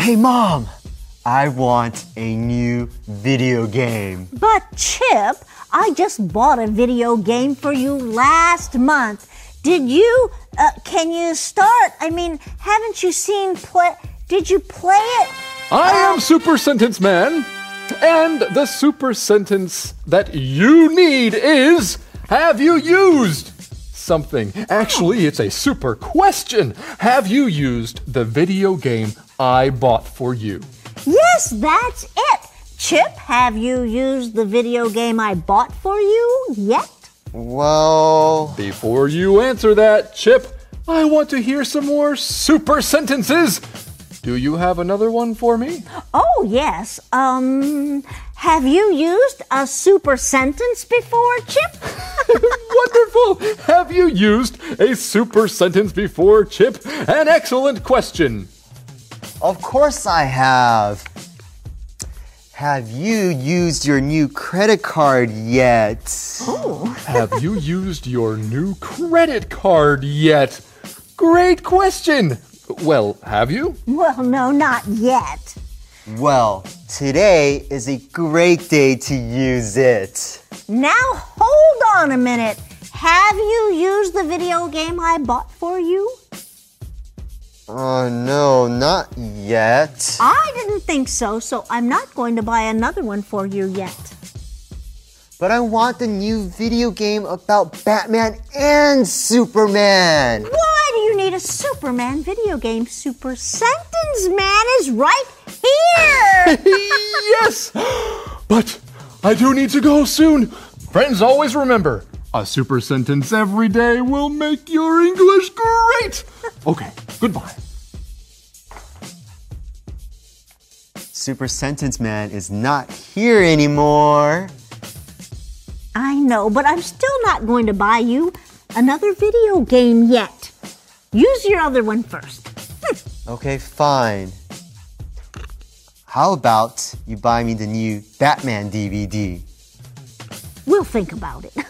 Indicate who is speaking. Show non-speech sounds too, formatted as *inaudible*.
Speaker 1: Hey, Mom, I want a new video game.
Speaker 2: But, Chip, I just bought a video game for you last month. Did you, uh, can you start? I mean, haven't you seen play, did you play it?
Speaker 3: I am Super Sentence Man, and the super sentence that you need is Have you used something? Actually, it's a super question. Have you used the video game I bought for you?
Speaker 2: Yes, that's it. Chip, have you used the video game I bought for you yet?
Speaker 1: Well,
Speaker 3: Before you answer that, Chip, I want to hear some more super sentences. Do you have another one for me?
Speaker 2: Oh, yes. Um, have you used a super sentence before, Chip? *laughs*
Speaker 3: Wonderful! Have you used a super sentence before, Chip? An excellent question.
Speaker 1: of course I have. Have you used your new credit card yet? Oh.
Speaker 3: Have you used your new credit card yet? Great question. Well, have you?
Speaker 2: well, no, not yet.
Speaker 1: Well, today is a great day to use it.
Speaker 2: Now, hold on a minute. Have you used the video game I bought for you?
Speaker 1: Oh no, not yet.
Speaker 2: I didn't think so, so I'm not going to buy another one for you yet.
Speaker 1: But I want the new video game about Batman and Superman.
Speaker 2: Why do you need a Superman video game? Super Sentence Man is right here! *laughs*
Speaker 3: yes! *gasps* But I do need to go soon. Friends, always remember a super sentence every day will make your English great. Okay, goodbye.
Speaker 1: Super Sentence Man is not here anymore.
Speaker 2: I know, but I'm still not going to buy you another video game yet. Use your other one first. Hmm.
Speaker 1: Okay, fine. How about you buy me the new Batman DVD?
Speaker 2: We'll think about it. *laughs*